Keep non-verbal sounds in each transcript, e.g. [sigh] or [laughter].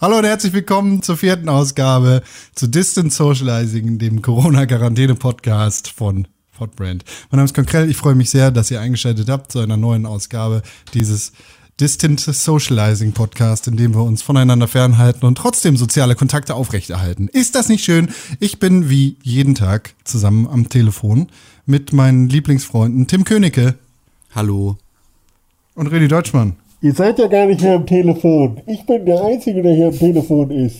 Hallo und herzlich willkommen zur vierten Ausgabe zu Distance Socializing, dem Corona-Quarantäne-Podcast von Hotbrand. Mein Name ist Konkrell, ich freue mich sehr, dass ihr eingeschaltet habt zu einer neuen Ausgabe dieses Distant Socializing Podcast, in dem wir uns voneinander fernhalten und trotzdem soziale Kontakte aufrechterhalten. Ist das nicht schön? Ich bin wie jeden Tag zusammen am Telefon mit meinen Lieblingsfreunden Tim Königke. Hallo. Und René Deutschmann. Ihr seid ja gar nicht mehr am Telefon. Ich bin der Einzige, der hier am Telefon ist.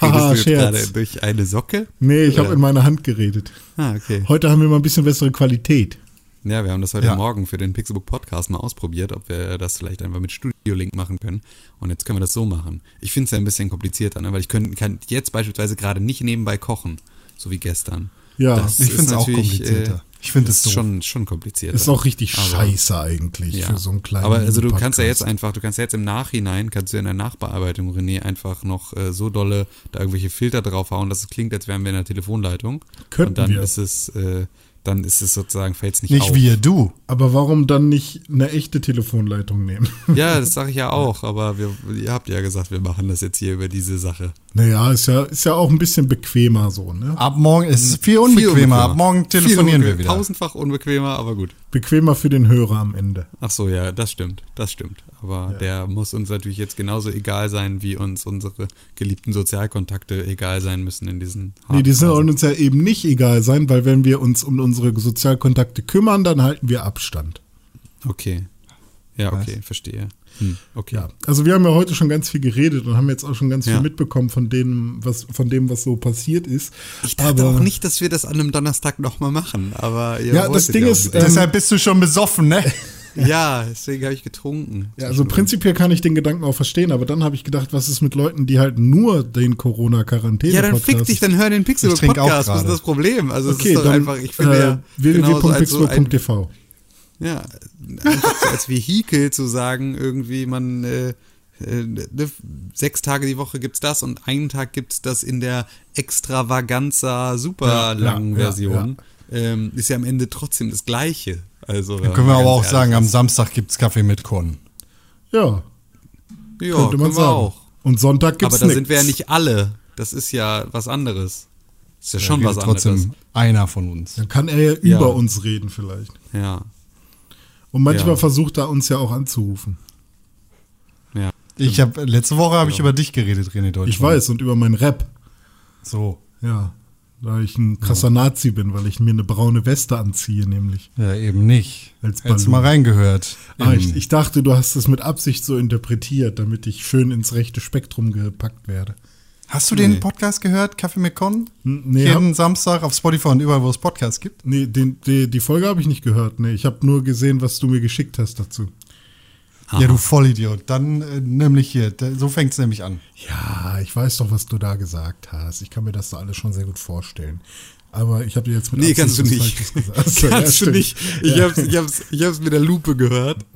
Haha, Redest du jetzt gerade durch eine Socke? Nee, ich habe in meiner Hand geredet. Ah, okay. Heute haben wir mal ein bisschen bessere Qualität. Ja, wir haben das heute ja. Morgen für den Pixelbook Podcast mal ausprobiert, ob wir das vielleicht einfach mit Studio Link machen können. Und jetzt können wir das so machen. Ich finde es ja ein bisschen komplizierter, ne? weil ich können, kann jetzt beispielsweise gerade nicht nebenbei kochen, so wie gestern. Ja, das ich finde es auch komplizierter. Ich finde es schon, schon kompliziert. Ist auch richtig aber, scheiße eigentlich ja. für so einen kleinen Aber also du Podcast. kannst ja jetzt einfach, du kannst ja jetzt im Nachhinein, kannst du in der Nachbearbeitung, René, einfach noch äh, so dolle da irgendwelche Filter draufhauen, dass es klingt, als wären wir in der Telefonleitung. Könnten Und dann wir. ist es, äh, dann ist es sozusagen, fällt es nicht, nicht auf. Nicht wir, du. Aber warum dann nicht eine echte Telefonleitung nehmen? Ja, das sage ich ja auch, aber wir, ihr habt ja gesagt, wir machen das jetzt hier über diese Sache. Naja, ist ja, ist ja auch ein bisschen bequemer so, ne? Ab morgen ist es viel unbequemer. Viel unbequemer. Ab morgen telefonieren wir wieder. Tausendfach unbequemer, aber gut. Bequemer für den Hörer am Ende. Ach so, ja, das stimmt, das stimmt. Aber ja. der muss uns natürlich jetzt genauso egal sein, wie uns unsere geliebten Sozialkontakte egal sein müssen in diesen Nee, die sollen uns ja eben nicht egal sein, weil wenn wir uns um unsere Sozialkontakte kümmern, dann halten wir Abstand. Okay. Ja, okay, Was? verstehe. Hm, okay. Ja, also wir haben ja heute schon ganz viel geredet und haben jetzt auch schon ganz ja. viel mitbekommen von dem, was, von dem, was so passiert ist. Ich dachte aber, auch nicht, dass wir das an einem Donnerstag nochmal machen, aber ja, das Ding ist, ähm, deshalb bist du schon besoffen, ne? [laughs] ja, deswegen habe ich getrunken. Ja, also prinzipiell kann ich den Gedanken auch verstehen, aber dann habe ich gedacht, was ist mit Leuten, die halt nur den Corona-Quarantäne Ja, dann fick dich, dann hör den Pixelbook-Podcast. Was ist das Problem? Also okay, es ist dann, einfach, ich finde äh, ja www.pixelbook.tv ja, einfach so als Vehikel zu sagen, irgendwie man äh, äh, ne, sechs Tage die Woche gibt's das und einen Tag gibt's das in der Extravaganza super langen ja, ja, Version. Ja, ähm, ist ja am Ende trotzdem das Gleiche. Also, Dann können wir aber auch sagen, am Samstag gibt's Kaffee mit Con. Ja. Ja, könnte man sagen. auch. Und Sonntag gibt's Aber da nix. sind wir ja nicht alle. Das ist ja was anderes. Das ist ja, schon was anderes. trotzdem einer von uns. Dann kann er ja über uns reden vielleicht. Ja. Und manchmal ja. versucht er uns ja auch anzurufen. Ja. Ich habe letzte Woche habe ich über dich geredet, René Deutschmann. Ich weiß und über meinen Rap. So. Ja. Da ich ein krasser ja. Nazi bin, weil ich mir eine braune Weste anziehe, nämlich. Ja, eben nicht. Als Hättest mal reingehört. Ah, ich, ich dachte, du hast es mit Absicht so interpretiert, damit ich schön ins rechte Spektrum gepackt werde. Hast du nee. den Podcast gehört, Kaffee McCon? Nee, Jeden hab, Samstag auf Spotify und überall, wo es Podcasts gibt? Nee, den, die, die Folge habe ich nicht gehört. Nee, ich habe nur gesehen, was du mir geschickt hast dazu. Aha. Ja, du Vollidiot. Dann äh, nämlich hier. So fängt es nämlich an. Ja, ich weiß doch, was du da gesagt hast. Ich kann mir das da alles schon sehr gut vorstellen. Aber ich habe dir jetzt mit Nee, kannst du nicht. Achso, [laughs] kannst ja, du nicht. Ich ja. habe es ich hab's, ich hab's mit der Lupe gehört.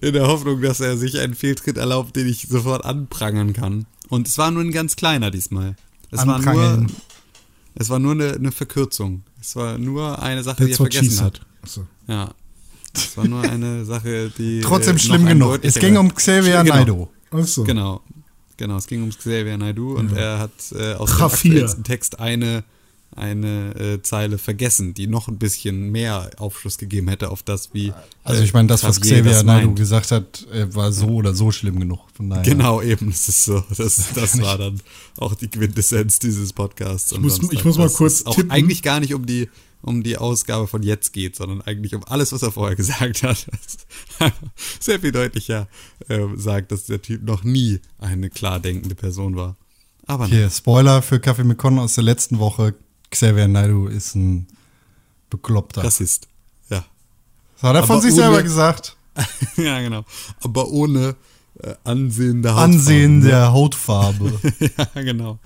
In der Hoffnung, dass er sich einen Fehltritt erlaubt, den ich sofort anprangern kann. Und es war nur ein ganz kleiner diesmal. Es war nur, es war nur eine, eine, Verkürzung. Es war nur eine Sache, That's die er vergessen hat. So. Ja. Es war nur eine Sache, die. [laughs] Trotzdem schlimm genug. Es ging um Xavier genau. Naidoo. So. Genau. Genau, es ging um Xavier Naidoo ja. und er hat äh, aus dem aktuellsten Text eine eine äh, Zeile vergessen, die noch ein bisschen mehr Aufschluss gegeben hätte auf das, wie. Also ich meine, das, was Xavier Naidoo gesagt hat, äh, war so oder so schlimm genug. Von daher. Genau, eben. Das ist so. Das, [laughs] das war dann auch die Quintessenz dieses Podcasts. Ich muss, ich muss mal kurz auch tippen. eigentlich gar nicht um die um die Ausgabe von jetzt geht, sondern eigentlich um alles, was er vorher gesagt hat. [laughs] Sehr viel deutlicher äh, sagt, dass der Typ noch nie eine klar denkende Person war. Aber Hier, Spoiler für Kaffee mit Con aus der letzten Woche. Xavier Naidoo ist ein Bekloppter. Rassist, ja. Das hat er von sich ohne, selber gesagt. [laughs] ja, genau. Aber ohne äh, Ansehen der Hautfarbe. Ansehen der Hautfarbe. [laughs] ja, genau.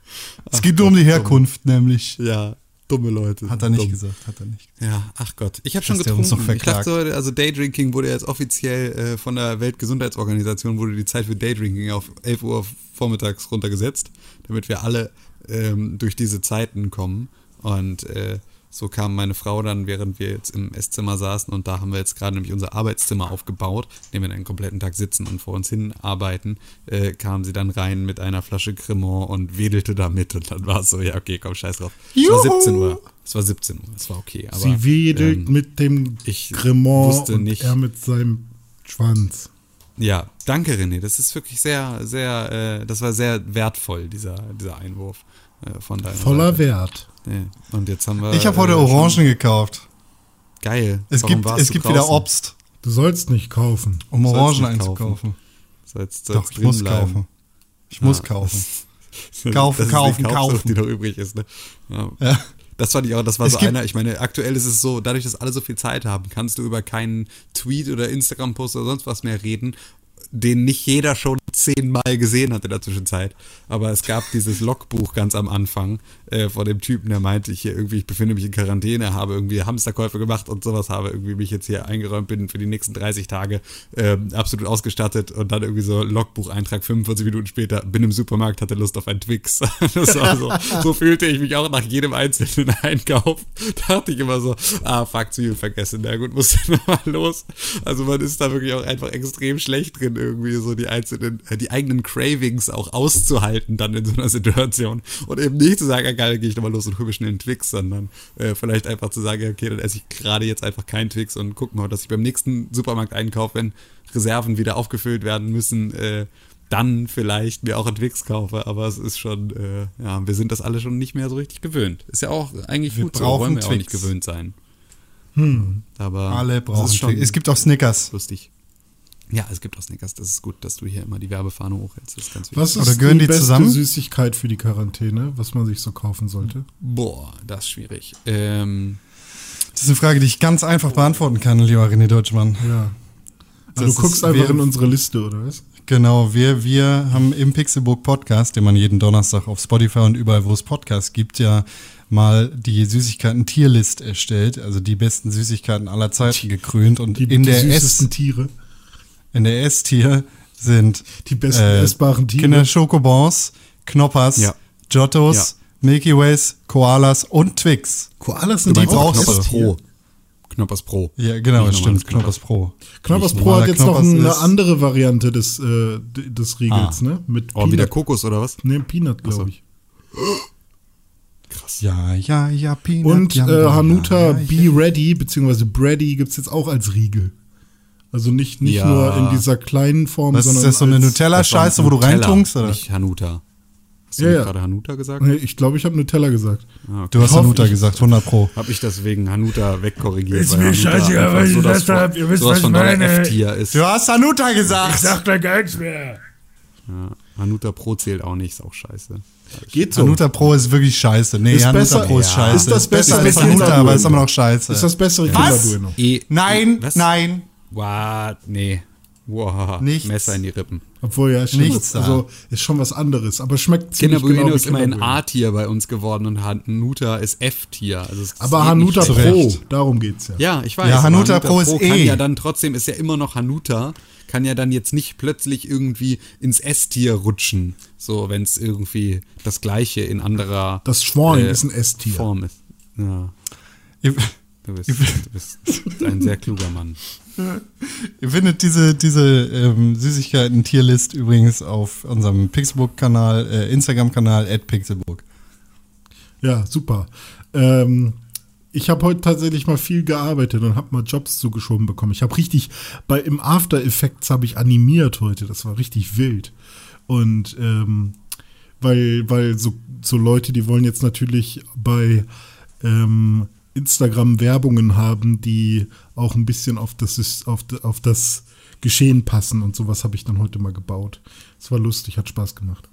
Es geht nur um die Herkunft, dumm. nämlich. Ja, dumme Leute. Hat er nicht dumm. gesagt, hat er nicht. Ja, ach Gott. Ich habe schon getrunken. Ich dachte also Daydrinking wurde jetzt offiziell äh, von der Weltgesundheitsorganisation wurde die Zeit für Daydrinking auf 11 Uhr vormittags runtergesetzt, damit wir alle ähm, durch diese Zeiten kommen. Und äh, so kam meine Frau dann, während wir jetzt im Esszimmer saßen und da haben wir jetzt gerade nämlich unser Arbeitszimmer aufgebaut, in dem wir einen kompletten Tag sitzen und vor uns hin arbeiten, äh, kam sie dann rein mit einer Flasche Cremant und wedelte damit und dann war es so, ja okay, komm, scheiß drauf. Es war 17 Uhr. Es war 17 Uhr, es war okay. Aber, sie wedelt ähm, mit dem ich Cremant und nicht, er mit seinem Schwanz. Ja, danke René, das ist wirklich sehr, sehr, äh, das war sehr wertvoll, dieser, dieser Einwurf äh, von deiner Voller Seite. Wert. Nee. Und jetzt haben wir. Ich habe heute äh, Orangen gekauft. Geil. Es Warum gibt, es gibt wieder Obst. Du sollst nicht kaufen. Um Orangen einzukaufen. Sollst, sollst Doch, ich muss bleiben. kaufen. Ich ah, muss kaufen. [laughs] kaufen, das kaufen, die kaufen. Die noch übrig ist, ne? Ja. ja. Das fand ich auch, das war es so einer. Ich meine, aktuell ist es so, dadurch, dass alle so viel Zeit haben, kannst du über keinen Tweet oder Instagram-Post oder sonst was mehr reden, den nicht jeder schon zehnmal gesehen hat in der Zwischenzeit. Aber es gab dieses Logbuch ganz am Anfang äh, von dem Typen, der meinte, ich hier irgendwie, ich befinde mich in Quarantäne, habe irgendwie Hamsterkäufe gemacht und sowas, habe irgendwie mich jetzt hier eingeräumt, bin für die nächsten 30 Tage äh, absolut ausgestattet und dann irgendwie so Logbucheintrag 45 Minuten später, bin im Supermarkt, hatte Lust auf ein Twix. [laughs] so, so fühlte ich mich auch nach jedem einzelnen Einkauf. Da dachte ich immer so, ah, fuck, Zwiebeln vergessen. Na gut, muss [laughs] dann nochmal los. Also man ist da wirklich auch einfach extrem schlecht drin, irgendwie so die einzelnen äh, die eigenen Cravings auch auszuhalten dann in so einer Situation und eben nicht zu sagen, geil, gehe ich nochmal los und hole mir schnell einen Twix, sondern äh, vielleicht einfach zu sagen, okay, dann esse ich gerade jetzt einfach keinen Twix und guck mal, dass ich beim nächsten Supermarkt einkaufe, wenn Reserven wieder aufgefüllt werden müssen, äh, dann vielleicht mir auch einen Twix kaufe, aber es ist schon, äh, ja, wir sind das alle schon nicht mehr so richtig gewöhnt. Ist ja auch eigentlich wir gut so, wollen wir Twix. auch nicht gewöhnt sein. Hm. Aber alle brauchen es, schon es gibt auch Snickers. Lustig. Ja, es gibt auch Snickers. Das ist gut, dass du hier immer die Werbefahne hochhältst. Das ist ganz wichtig. Was ist Oder gehören die, die beste zusammen? Süßigkeit für die Quarantäne, was man sich so kaufen sollte? Boah, das ist schwierig. Ähm, das ist eine Frage, die ich ganz einfach beantworten kann, lieber René Deutschmann. Ja. Also du guckst einfach in unsere Liste, oder was? Genau, wir, wir haben im Pixelbook Podcast, den man jeden Donnerstag auf Spotify und überall, wo es Podcasts gibt, ja mal die Süßigkeiten-Tierlist erstellt, also die besten Süßigkeiten aller Zeiten gekrönt und die, in die der süßesten Tiere in der S-Tier sind die besten äh, essbaren Tiere. Kinder Schokobons, Knoppers, ja. Giottos, ja. Milky Ways, Koalas und Twix. Koalas sind die brauchst Knoppers Pro. Knoppers Pro. Ja, genau, das stimmt. Knoppers Pro. Knoppers Pro hat jetzt Knoppers noch eine andere Variante des, äh, des Riegels, ah. ne? Mit oh, wieder Kokos oder was? Ne, Peanut, glaube ich. Krass. Ja, ja, ja, Peanut. Und äh, Hanuta ja, ja, Be Ready, beziehungsweise Bready gibt es jetzt auch als Riegel. Also nicht, nicht ja. nur in dieser kleinen Form, Was sondern. Ist das so eine Nutella-Scheiße, wo du reintunkst? Oder? Nicht Hanuta. Hast du ja, ja. gerade Hanuta gesagt? Nee, ich glaube, ich habe Nutella gesagt. Ah, okay. Du hast Hanuta gesagt, 100 Pro. Habe ich deswegen Hanuta wegkorrigiert. Ist mir scheißegal, weil ich das habt. Ihr wisst, was ich meine. Ist. Du hast Hanuta gesagt. Ich sag da gar nichts mehr. Ja, Hanuta Pro zählt auch nicht, ist auch scheiße. Geht so. Hanuta Pro ist wirklich scheiße. Nee, ist Hanuta besser, Pro ist ja. scheiße. Ist das besser ist als Hanuta, aber ist immer noch scheiße. Ist das bessere Kinderduino? E nein, was? nein. What? Nee. Wow, Nichts. Messer in die Rippen. Obwohl, ja, stimmt. Nichts also ist schon was anderes, aber schmeckt ziemlich Kinder genau ist immer ein A-Tier bei uns geworden und Hanuta ist F-Tier. Also aber Hanuta Pro, darum geht's ja. Ja, ich weiß. Ja, Hanuta, Hanuta Pro, ist kann E. ja dann trotzdem, ist ja immer noch Hanuta, kann ja dann jetzt nicht plötzlich irgendwie ins S-Tier rutschen, so wenn es irgendwie das gleiche in anderer Das Schwein äh, ist ein S-Tier. Form ist. Ja. Du bist, du bist ein sehr kluger Mann. Ihr findet diese, diese ähm, Süßigkeiten-Tierlist übrigens auf unserem Pixelbook-Kanal, äh, Instagram-Kanal, at Pixelbook. Ja, super. Ähm, ich habe heute tatsächlich mal viel gearbeitet und habe mal Jobs zugeschoben bekommen. Ich habe richtig, bei im After Effects habe ich animiert heute. Das war richtig wild. Und ähm, weil, weil so, so Leute, die wollen jetzt natürlich bei ähm, Instagram Werbungen haben, die auch ein bisschen auf das, auf, auf das Geschehen passen und sowas habe ich dann heute mal gebaut. Es war lustig, hat Spaß gemacht.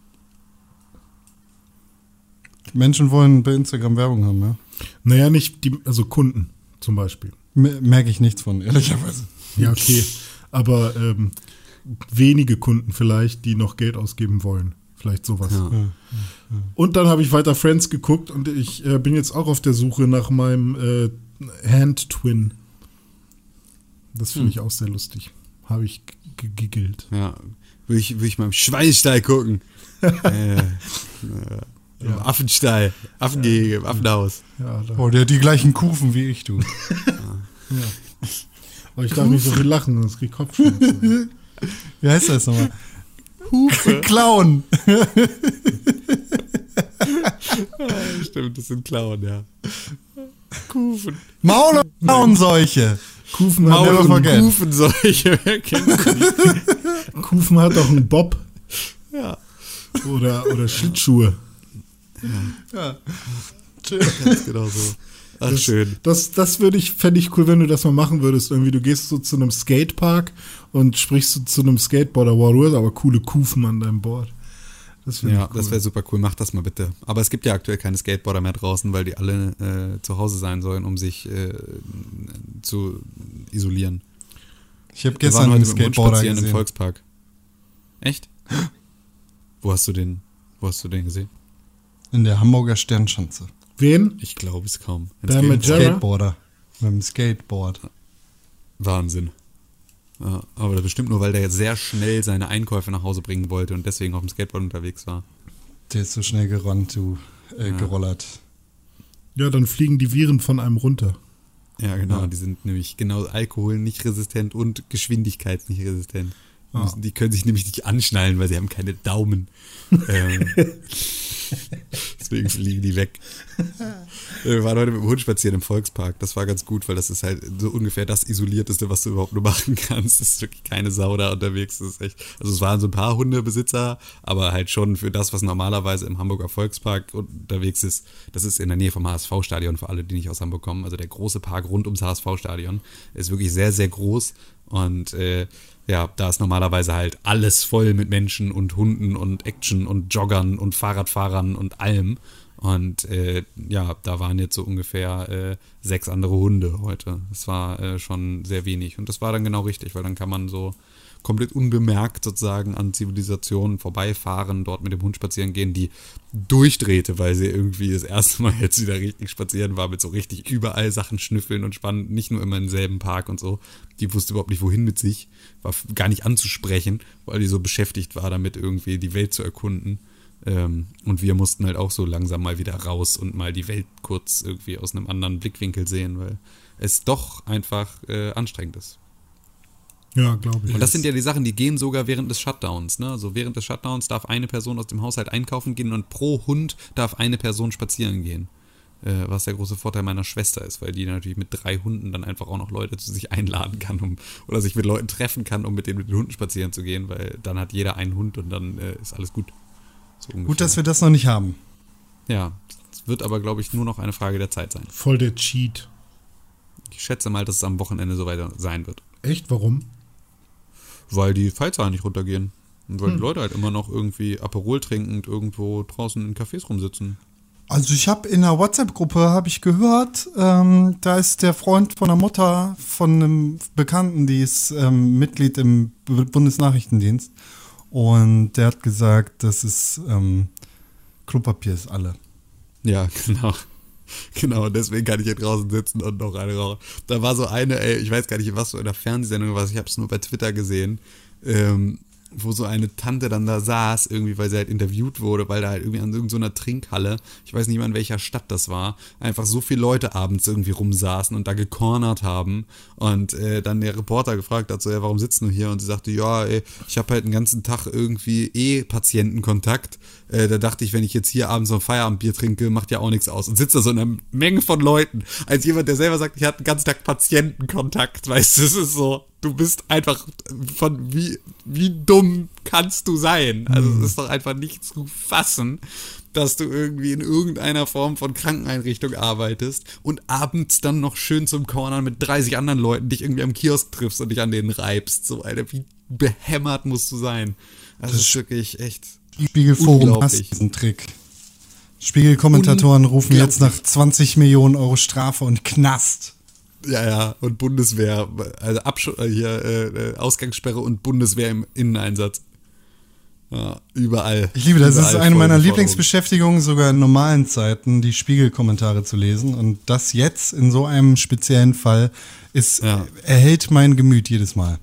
Menschen wollen bei Instagram Werbung haben, ja? Naja, nicht die, also Kunden zum Beispiel. Merke ich nichts von, [laughs] ehrlicherweise. Ja, okay. Aber ähm, wenige Kunden vielleicht, die noch Geld ausgeben wollen. Vielleicht sowas. Ja. Ja, und dann habe ich weiter Friends geguckt und ich äh, bin jetzt auch auf der Suche nach meinem äh, Hand-Twin. Das finde hm. ich auch sehr lustig. Habe ich gegiggelt. Ja, will ich, will ich mal im Schweinstall gucken. [laughs] äh, Im Affenstall, Affengehege, im Affenhaus. Ja, oh, der hat die gleichen Kufen wie ich, du. [laughs] ja. Aber ich darf nicht so viel lachen, sonst krieg ich Kopfschmerzen. [laughs] Wie heißt das nochmal? Hufe. [laughs] Clown. stimmt, das sind Clown, ja. Kufen. Maul- und Klauenseuche. Kufen Maul hat und Kufenseuche, [laughs] wer kennt die? Kufen hat doch einen Bob. Ja. Oder, oder Schlittschuhe. Ja. ja. Ganz genau so. Ach, das, schön. Das, das würde ich, fände ich cool, wenn du das mal machen würdest. Irgendwie, du gehst so zu einem Skatepark und sprichst so zu einem Skateboarder, wow, du hast aber coole Kufen an deinem Board. Das ja, cool. das wäre super cool. Mach das mal bitte. Aber es gibt ja aktuell keine Skateboarder mehr draußen, weil die alle äh, zu Hause sein sollen, um sich äh, zu isolieren. Ich habe gestern einen Skateboarder gesehen. im Volkspark. Echt? [gasps] Wo hast du den? Wo hast du den gesehen? In der Hamburger Sternschanze. Wen? Ich glaube es kaum. Der mit Skateboarder. Mit dem Skateboard. Wahnsinn. Ja, aber bestimmt nur, weil der jetzt sehr schnell seine Einkäufe nach Hause bringen wollte und deswegen auf dem Skateboard unterwegs war. Der ist so schnell gerannt, du, äh, ja. gerollert. Ja, dann fliegen die Viren von einem runter. Ja, genau. Ja. Die sind nämlich genau Alkohol nicht resistent und Geschwindigkeit nicht resistent. Ah. Die können sich nämlich nicht anschnallen, weil sie haben keine Daumen. [laughs] ähm, deswegen [laughs] fliegen die weg. Wir waren heute mit dem Hund spazieren im Volkspark. Das war ganz gut, weil das ist halt so ungefähr das Isolierteste, was du überhaupt nur machen kannst. Es ist wirklich keine Sau da unterwegs. Das ist echt, also es waren so ein paar Hundebesitzer, aber halt schon für das, was normalerweise im Hamburger Volkspark unterwegs ist. Das ist in der Nähe vom HSV-Stadion für alle, die nicht aus Hamburg kommen. Also der große Park rund ums HSV-Stadion ist wirklich sehr, sehr groß und äh, ja, da ist normalerweise halt alles voll mit Menschen und Hunden und Action und Joggern und Fahrradfahrern und allem. Und äh, ja, da waren jetzt so ungefähr äh, sechs andere Hunde heute. Das war äh, schon sehr wenig. Und das war dann genau richtig, weil dann kann man so komplett unbemerkt sozusagen an Zivilisationen vorbeifahren, dort mit dem Hund spazieren gehen, die durchdrehte, weil sie irgendwie das erste Mal jetzt wieder richtig spazieren war, mit so richtig überall Sachen schnüffeln und spannen, nicht nur immer im selben Park und so. Die wusste überhaupt nicht, wohin mit sich, war gar nicht anzusprechen, weil die so beschäftigt war, damit irgendwie die Welt zu erkunden. Ähm, und wir mussten halt auch so langsam mal wieder raus und mal die Welt kurz irgendwie aus einem anderen Blickwinkel sehen, weil es doch einfach äh, anstrengend ist. Ja, glaube ich. Und das sind ja die Sachen, die gehen sogar während des Shutdowns. Ne? Also während des Shutdowns darf eine Person aus dem Haushalt einkaufen gehen und pro Hund darf eine Person spazieren gehen. Äh, was der große Vorteil meiner Schwester ist, weil die natürlich mit drei Hunden dann einfach auch noch Leute zu sich einladen kann um, oder sich mit Leuten treffen kann, um mit den, mit den Hunden spazieren zu gehen, weil dann hat jeder einen Hund und dann äh, ist alles gut. So gut, dass wir das noch nicht haben. Ja, es wird aber, glaube ich, nur noch eine Frage der Zeit sein. Voll der Cheat. Ich schätze mal, dass es am Wochenende so weiter sein wird. Echt? Warum? Weil die Fallzahlen nicht runtergehen. Und weil hm. die Leute halt immer noch irgendwie Aperol trinkend irgendwo draußen in Cafés rumsitzen. Also ich habe in einer WhatsApp-Gruppe habe ich gehört, ähm, da ist der Freund von der Mutter von einem Bekannten, die ist ähm, Mitglied im Bundesnachrichtendienst und der hat gesagt, dass es ähm, Klopapier ist alle. Ja, [laughs] genau. [laughs] Genau, deswegen kann ich hier draußen sitzen und noch eine rauchen. Da war so eine, ey, ich weiß gar nicht, was so in der Fernsehsendung war, ich habe es nur bei Twitter gesehen. Ähm, wo so eine Tante dann da saß, irgendwie, weil sie halt interviewt wurde, weil da halt irgendwie an irgendeiner so Trinkhalle, ich weiß nicht mal in welcher Stadt das war, einfach so viele Leute abends irgendwie rumsaßen und da gecornert haben und äh, dann der Reporter gefragt hat, so, ja, warum sitzt du hier? Und sie sagte, ja, ey, ich habe halt den ganzen Tag irgendwie eh Patientenkontakt. Äh, da dachte ich, wenn ich jetzt hier abends so ein Feierabendbier trinke, macht ja auch nichts aus. Und sitzt da so in einer Menge von Leuten, als jemand, der selber sagt, ich hatte den ganzen Tag Patientenkontakt, [laughs] weißt du, das ist so, du bist einfach von wie, wie dumm kannst du sein? Also es ist doch einfach nicht zu fassen, dass du irgendwie in irgendeiner Form von Krankeneinrichtung arbeitest und abends dann noch schön zum Corner mit 30 anderen Leuten dich irgendwie am Kiosk triffst und dich an denen reibst. So, Alter, wie behämmert musst du sein? Das, das ist wirklich echt. Spiegelforum hasst diesen Trick. Spiegelkommentatoren rufen jetzt nach 20 Millionen Euro Strafe und Knast. Ja, ja, und Bundeswehr, also Absch äh, hier äh, äh, Ausgangssperre und Bundeswehr im Inneneinsatz. Ja, überall. Ich liebe das. Das ist eine meiner Lieblingsbeschäftigungen, sogar in normalen Zeiten, die Spiegelkommentare zu lesen. Und das jetzt in so einem speziellen Fall ist, ja. erhält mein Gemüt jedes Mal.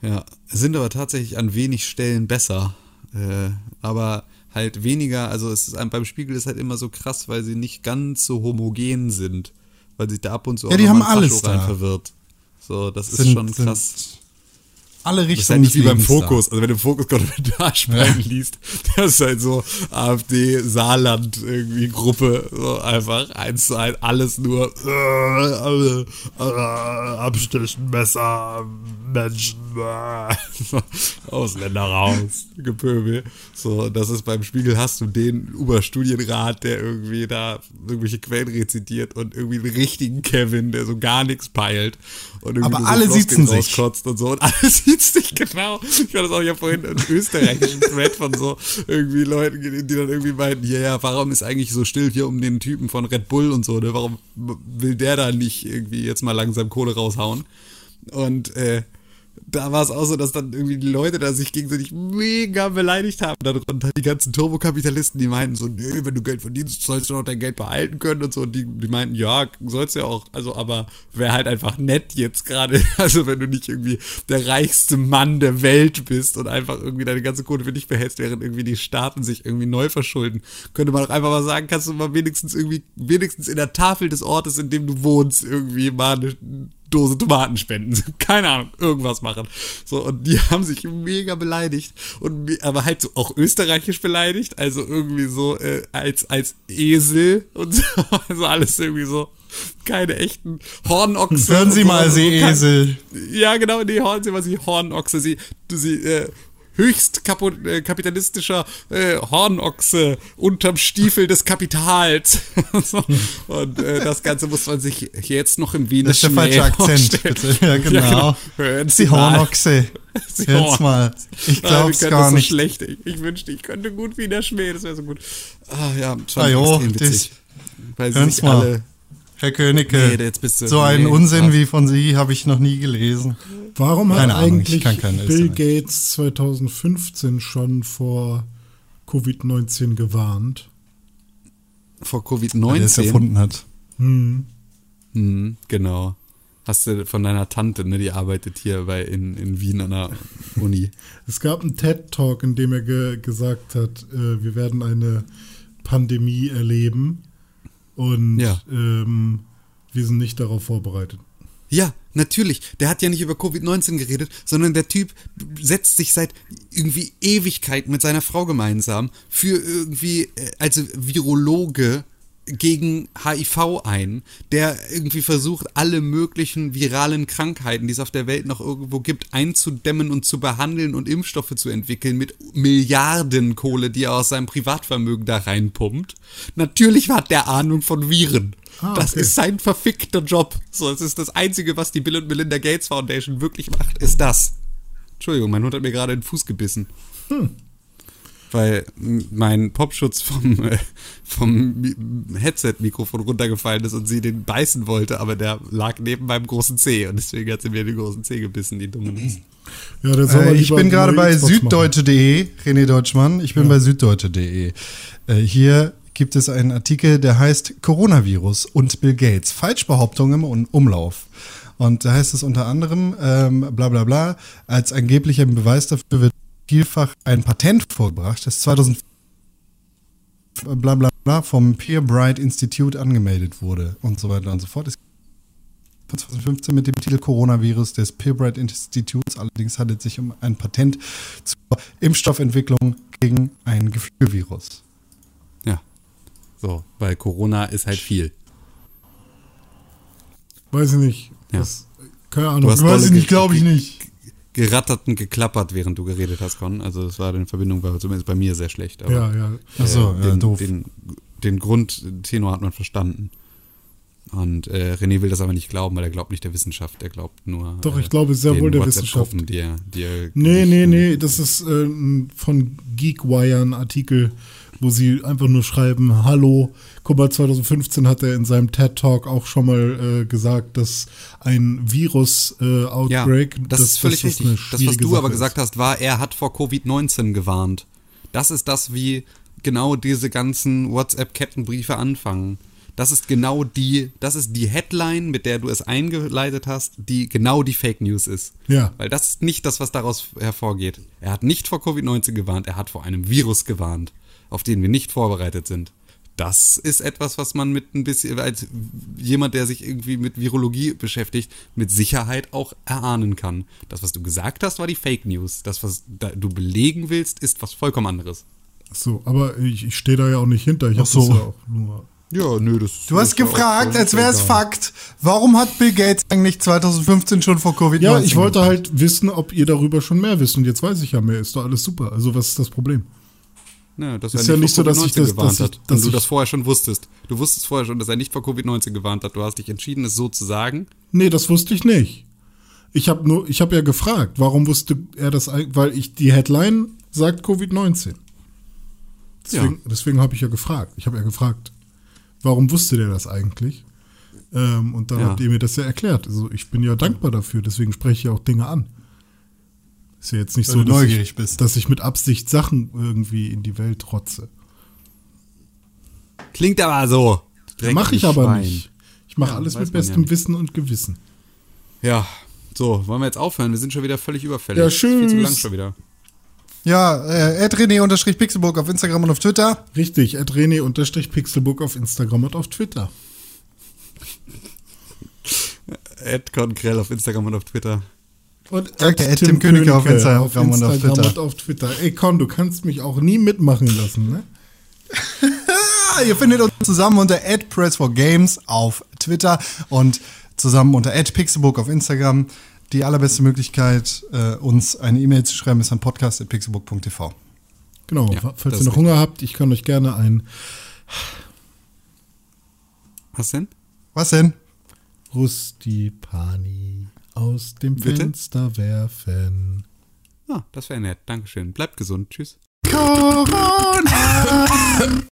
Ja, sind aber tatsächlich an wenig Stellen besser. Äh, aber halt weniger, also es ist beim Spiegel ist halt immer so krass, weil sie nicht ganz so homogen sind, weil sich da ab und zu ja, die haben alles da. verwirrt. So, das sind, ist schon krass alle Richtungen. Das ist halt nicht wie beim Fokus. Also wenn du Fokus Kommentarspalten ja. liest, [laughs] das ist halt so AfD Saarland irgendwie Gruppe, so einfach eins zu eins, alles nur äh, äh, Abstechen, Messer, Menschen, äh, [laughs] Ausländer raus, Gepöbel. So, das ist beim Spiegel hast du den Oberstudienrat, der irgendwie da irgendwelche Quellen rezitiert und irgendwie einen richtigen Kevin, der so gar nichts peilt Aber alle sitzen sich. und so und [laughs] alle sitzen sich genau. Ich war das auch ja vorhin einen österreichischen Thread von so irgendwie Leuten, die dann irgendwie meinten, ja, ja, warum ist eigentlich so still hier um den Typen von Red Bull und so, ne? Warum will der da nicht irgendwie jetzt mal langsam Kohle raushauen? Und äh, da war es auch so, dass dann irgendwie die Leute da sich gegenseitig mega beleidigt haben. Darunter die ganzen Turbokapitalisten, die meinten so, nö, wenn du Geld verdienst, sollst du noch dein Geld behalten können und so. Und die, die meinten, ja, sollst du ja auch. Also, aber wäre halt einfach nett jetzt gerade. [laughs] Also, wenn du nicht irgendwie der reichste Mann der Welt bist und einfach irgendwie deine ganze Kohle für dich behältst, während irgendwie die Staaten sich irgendwie neu verschulden, könnte man doch einfach mal sagen, kannst du mal wenigstens irgendwie, wenigstens in der Tafel des Ortes, in dem du wohnst, irgendwie mal eine Dose Tomaten spenden. [laughs] Keine Ahnung, irgendwas machen. So, und die haben sich mega beleidigt. Und, aber halt so auch österreichisch beleidigt. Also irgendwie so äh, als, als Esel und [laughs] so. Also alles irgendwie so. Keine echten Hornochse. Hören Sie mal, Sie Esel. Ja, genau, nee, hören Sie mal, Sie Hornochse. Sie, sie äh, höchst äh, kapitalistischer äh, Hornochse unterm Stiefel des Kapitals. [laughs] und äh, das Ganze muss man sich jetzt noch im Wiener Das ist der falsche Akzent, bitte. [laughs] Ja, genau. Ja, genau. Hören Sie Hornochse. [laughs] Sie jetzt mal. Ich glaub's ah, gar nicht. So schlecht. Ich, ich, wünschte, ich könnte gut Wiener Schmäh, das wäre so gut. Ah ja, schon ah, jo, witzig. Das, weil sie nicht mal. alle Herr Königke, nee, so einen nee, Unsinn wie von Sie habe ich noch nie gelesen. Warum hat Ahnung, eigentlich Bill Gates 2015 schon vor Covid-19 gewarnt? Vor Covid-19? Weil er es erfunden hat. Hm. Hm, genau. Hast du von deiner Tante, ne, die arbeitet hier bei in, in Wien an der Uni. [laughs] es gab einen TED-Talk, in dem er ge gesagt hat, äh, wir werden eine Pandemie erleben und ja. ähm, wir sind nicht darauf vorbereitet. Ja, natürlich. Der hat ja nicht über Covid-19 geredet, sondern der Typ setzt sich seit irgendwie Ewigkeit mit seiner Frau gemeinsam für irgendwie, äh, also Virologe gegen HIV ein, der irgendwie versucht, alle möglichen viralen Krankheiten, die es auf der Welt noch irgendwo gibt, einzudämmen und zu behandeln und Impfstoffe zu entwickeln mit Milliarden Kohle, die er aus seinem Privatvermögen da reinpumpt. Natürlich hat der Ahnung von Viren. Ah, okay. Das ist sein verfickter Job. So, es ist das Einzige, was die Bill und Melinda Gates Foundation wirklich macht, ist das. Entschuldigung, mein Hund hat mir gerade den Fuß gebissen. Hm weil mein Popschutz vom, äh, vom Headset-Mikrofon runtergefallen ist und sie den beißen wollte, aber der lag neben meinem großen C und deswegen hat sie mir den großen C gebissen, die dumme Nuss. Ja, äh, ich bin gerade bei süddeutsche.de, René Deutschmann, ich bin ja. bei süddeutsche.de. Äh, hier gibt es einen Artikel, der heißt Coronavirus und Bill Gates. Falschbehauptungen im Umlauf. Und da heißt es unter anderem, ähm, bla bla bla, als angeblicher Beweis dafür wird vielfach ein Patent vorgebracht, das 2000 bla bla bla vom Peer Bright Institute angemeldet wurde und so weiter und so fort. Es 2015 mit dem Titel Coronavirus des Peer Bright Instituts. Allerdings handelt es sich um ein Patent zur Impfstoffentwicklung gegen ein Geflügelvirus. Ja. So, weil Corona ist halt viel. Weiß ich nicht. Ja. Das, keine Ahnung. Weiß ich nicht, glaube ich nicht gerattert und geklappert, während du geredet hast, Con. Also das war in Verbindung war zumindest bei mir sehr schlecht. Aber, ja, ja. Achso, äh, ja, doof. Den, den Grundtenor hat man verstanden. Und äh, René will das aber nicht glauben, weil er glaubt nicht der Wissenschaft, er glaubt nur. Doch, ich glaube sehr wohl der Wissenschaft. Die er, die er nee, nee, nee, das ist äh, von Geekwire ein Artikel, wo sie einfach nur schreiben, hallo, guck mal, 2015 hat er in seinem TED-Talk auch schon mal äh, gesagt, dass ein Virus-Outbreak, äh, ja, das, das, ist völlig das richtig. Das, was du Sache aber gesagt hast, war, er hat vor Covid-19 gewarnt. Das ist das, wie genau diese ganzen WhatsApp-Kettenbriefe anfangen. Das ist genau die, das ist die Headline, mit der du es eingeleitet hast, die genau die Fake News ist. Ja. Weil das ist nicht das, was daraus hervorgeht. Er hat nicht vor Covid-19 gewarnt, er hat vor einem Virus gewarnt, auf den wir nicht vorbereitet sind das ist etwas, was man mit ein bisschen, als jemand, der sich irgendwie mit Virologie beschäftigt, mit Sicherheit auch erahnen kann. Das, was du gesagt hast, war die Fake News. Das, was du belegen willst, ist was vollkommen anderes. Ach so, aber ich, ich stehe da ja auch nicht hinter. Ich habe so. das ja auch nur. Ja, nö, das. Du hast gefragt, als wäre es Fakt. Warum hat Bill Gates eigentlich 2015 schon vor Covid-19? Ja, ich wollte halt wissen, ob ihr darüber schon mehr wisst. Und jetzt weiß ich ja mehr. Ist doch alles super. Also, was ist das Problem? Ja, dass ist ja nicht so, dass ich das gewarnt dass ich, hat. und du das vorher schon wusstest. Du wusstest vorher schon, dass er nicht vor Covid-19 gewarnt hat. Du hast dich entschieden, es so zu sagen. Nee, das wusste ich nicht. Ich habe nur, ich habe ja gefragt, warum wusste er das, weil ich die Headline sagt Covid-19. Deswegen, ja. deswegen habe ich ja gefragt. Ich habe ja gefragt, warum wusste der das eigentlich? Ähm, und dann ja. habt ihr mir das ja erklärt. Also ich bin ja dankbar dafür. Deswegen spreche ich ja auch Dinge an. Ist ja jetzt nicht Weil so, dass ich, bist. dass ich mit Absicht Sachen irgendwie in die Welt trotze. Klingt aber so. Mache ich aber Schwein. nicht. Ich mache ja, alles mit bestem ja Wissen und Gewissen. Ja, so, wollen wir jetzt aufhören? Wir sind schon wieder völlig überfällig. Ja, schön. Viel zu lang schon wieder. Ja, äh, René-Pixelburg auf Instagram und auf Twitter. Richtig, René-Pixelburg auf Instagram und auf Twitter. [laughs] Ed Konkrell auf Instagram und auf Twitter. Und Danke, Tim, Tim König auf Instagram, auf Instagram und auf Twitter. Und auf Twitter. Ey, Con, du kannst mich auch nie mitmachen lassen, ne? [laughs] Ihr findet uns zusammen unter @press4games auf Twitter und zusammen unter @pixelbook auf Instagram. Die allerbeste Möglichkeit, äh, uns eine E-Mail zu schreiben, ist an podcast.pixelbook.tv. Genau, ja, falls ihr noch Hunger habt, ich kann euch gerne ein. Was denn? Was denn? Rustipani aus dem Bitte? Fenster werfen. Ah, das wäre nett. Dankeschön. Bleibt gesund. Tschüss. Corona.